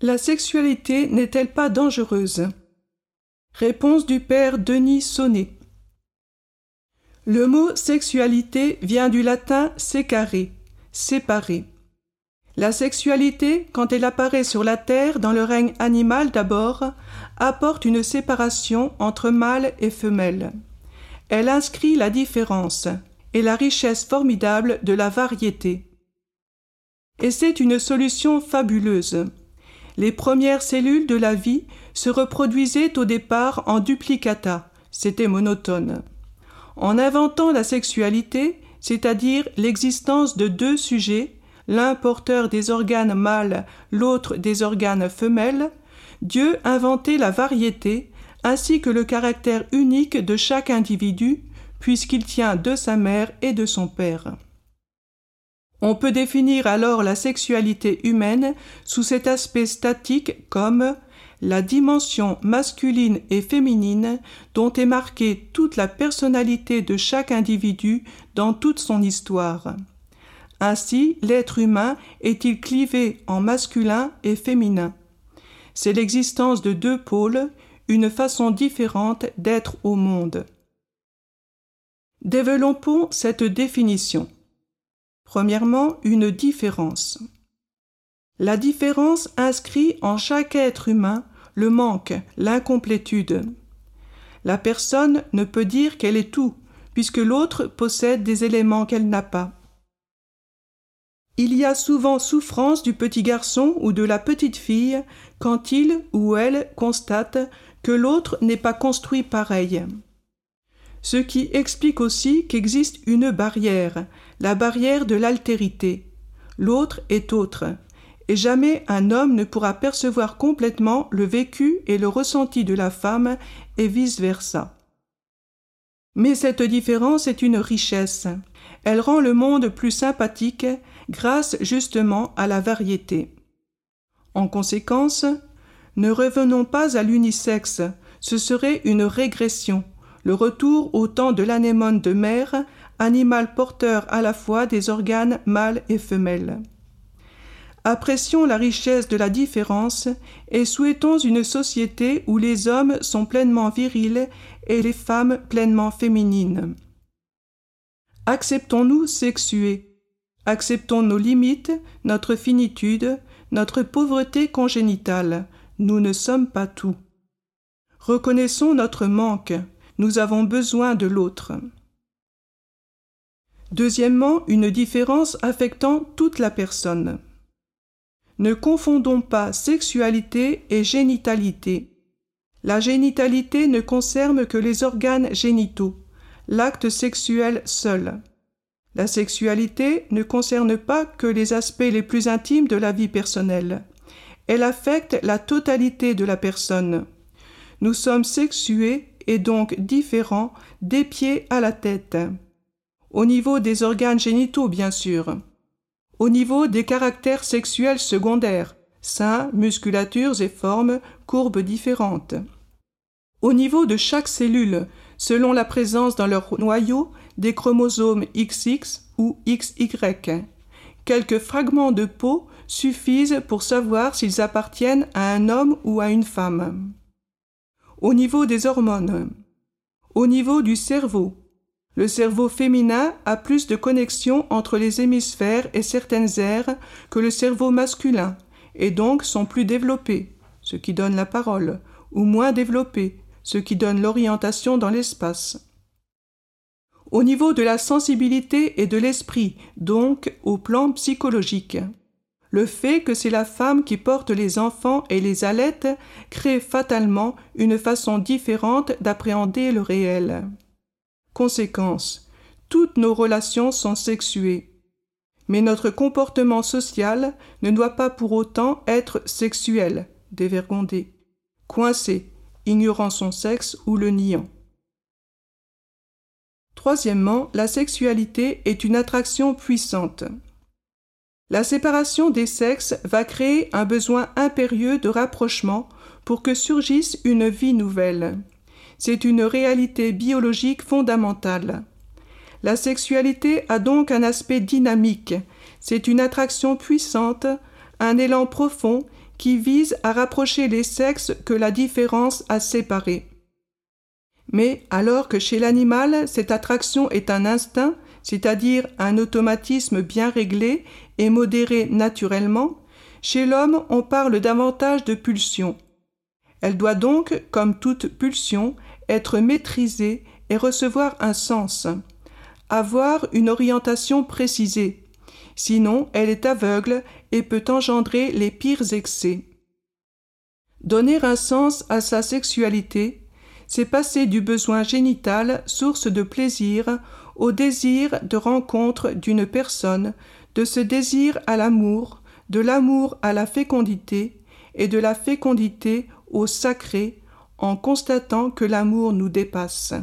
La sexualité n'est-elle pas dangereuse? Réponse du père Denis Sonnet. Le mot sexualité vient du latin sécaré, séparer. La sexualité, quand elle apparaît sur la terre dans le règne animal d'abord, apporte une séparation entre mâle et femelle. Elle inscrit la différence et la richesse formidable de la variété. Et c'est une solution fabuleuse. Les premières cellules de la vie se reproduisaient au départ en duplicata, c'était monotone. En inventant la sexualité, c'est-à-dire l'existence de deux sujets, l'un porteur des organes mâles, l'autre des organes femelles, Dieu inventait la variété ainsi que le caractère unique de chaque individu, puisqu'il tient de sa mère et de son père. On peut définir alors la sexualité humaine sous cet aspect statique comme la dimension masculine et féminine dont est marquée toute la personnalité de chaque individu dans toute son histoire. Ainsi, l'être humain est-il clivé en masculin et féminin. C'est l'existence de deux pôles, une façon différente d'être au monde. Développons cette définition. Premièrement, une différence. La différence inscrit en chaque être humain le manque, l'incomplétude. La personne ne peut dire qu'elle est tout, puisque l'autre possède des éléments qu'elle n'a pas. Il y a souvent souffrance du petit garçon ou de la petite fille quand il ou elle constate que l'autre n'est pas construit pareil. Ce qui explique aussi qu'existe une barrière, la barrière de l'altérité. L'autre est autre, et jamais un homme ne pourra percevoir complètement le vécu et le ressenti de la femme, et vice-versa. Mais cette différence est une richesse. Elle rend le monde plus sympathique grâce justement à la variété. En conséquence, ne revenons pas à l'unisexe, ce serait une régression, le retour au temps de l'anémone de mer, animal porteur à la fois des organes mâles et femelles. Apprécions la richesse de la différence et souhaitons une société où les hommes sont pleinement virils et les femmes pleinement féminines. Acceptons-nous sexués, Acceptons nos limites, notre finitude, notre pauvreté congénitale. Nous ne sommes pas tout. Reconnaissons notre manque. Nous avons besoin de l'autre. Deuxièmement, une différence affectant toute la personne. Ne confondons pas sexualité et génitalité. La génitalité ne concerne que les organes génitaux, l'acte sexuel seul. La sexualité ne concerne pas que les aspects les plus intimes de la vie personnelle. Elle affecte la totalité de la personne. Nous sommes sexués donc différents des pieds à la tête. Au niveau des organes génitaux, bien sûr. Au niveau des caractères sexuels secondaires, seins, musculatures et formes, courbes différentes. Au niveau de chaque cellule, selon la présence dans leur noyau des chromosomes XX ou XY. Quelques fragments de peau suffisent pour savoir s'ils appartiennent à un homme ou à une femme. Au niveau des hormones. Au niveau du cerveau. Le cerveau féminin a plus de connexions entre les hémisphères et certaines aires que le cerveau masculin, et donc sont plus développés, ce qui donne la parole, ou moins développés, ce qui donne l'orientation dans l'espace au niveau de la sensibilité et de l'esprit, donc au plan psychologique. Le fait que c'est la femme qui porte les enfants et les allaites crée fatalement une façon différente d'appréhender le réel. Conséquence. Toutes nos relations sont sexuées. Mais notre comportement social ne doit pas pour autant être sexuel, dévergondé, coincé, ignorant son sexe ou le niant. Troisièmement, la sexualité est une attraction puissante. La séparation des sexes va créer un besoin impérieux de rapprochement pour que surgisse une vie nouvelle. C'est une réalité biologique fondamentale. La sexualité a donc un aspect dynamique, c'est une attraction puissante, un élan profond qui vise à rapprocher les sexes que la différence a séparés. Mais alors que chez l'animal, cette attraction est un instinct, c'est-à-dire un automatisme bien réglé et modéré naturellement, chez l'homme on parle davantage de pulsion. Elle doit donc, comme toute pulsion, être maîtrisée et recevoir un sens, avoir une orientation précisée. Sinon, elle est aveugle et peut engendrer les pires excès. Donner un sens à sa sexualité, c'est passer du besoin génital, source de plaisir, au désir de rencontre d'une personne, de ce désir à l'amour, de l'amour à la fécondité, et de la fécondité au sacré, en constatant que l'amour nous dépasse.